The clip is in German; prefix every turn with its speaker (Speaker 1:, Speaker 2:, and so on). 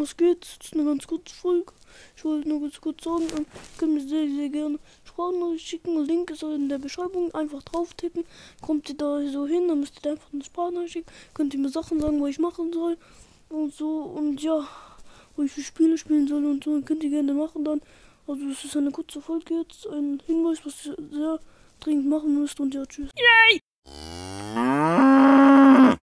Speaker 1: was geht? Das ist eine ganz kurze Folge. Ich wollte nur ganz kurz sagen, ähm, ihr können mir sehr, sehr gerne Sprachnachricht schicken. Link ist in der Beschreibung. Einfach drauf tippen. Kommt ihr da so hin, dann müsst ihr einfach eine Sprachnachricht schicken. Könnt ihr mir Sachen sagen, was ich machen soll. Und so. Und ja, wo ich für Spiele spielen soll und so. Könnt ihr gerne machen dann. Also es ist eine kurze Folge jetzt. Ein Hinweis, was ihr sehr dringend machen müsst. Und ja, tschüss. Yay!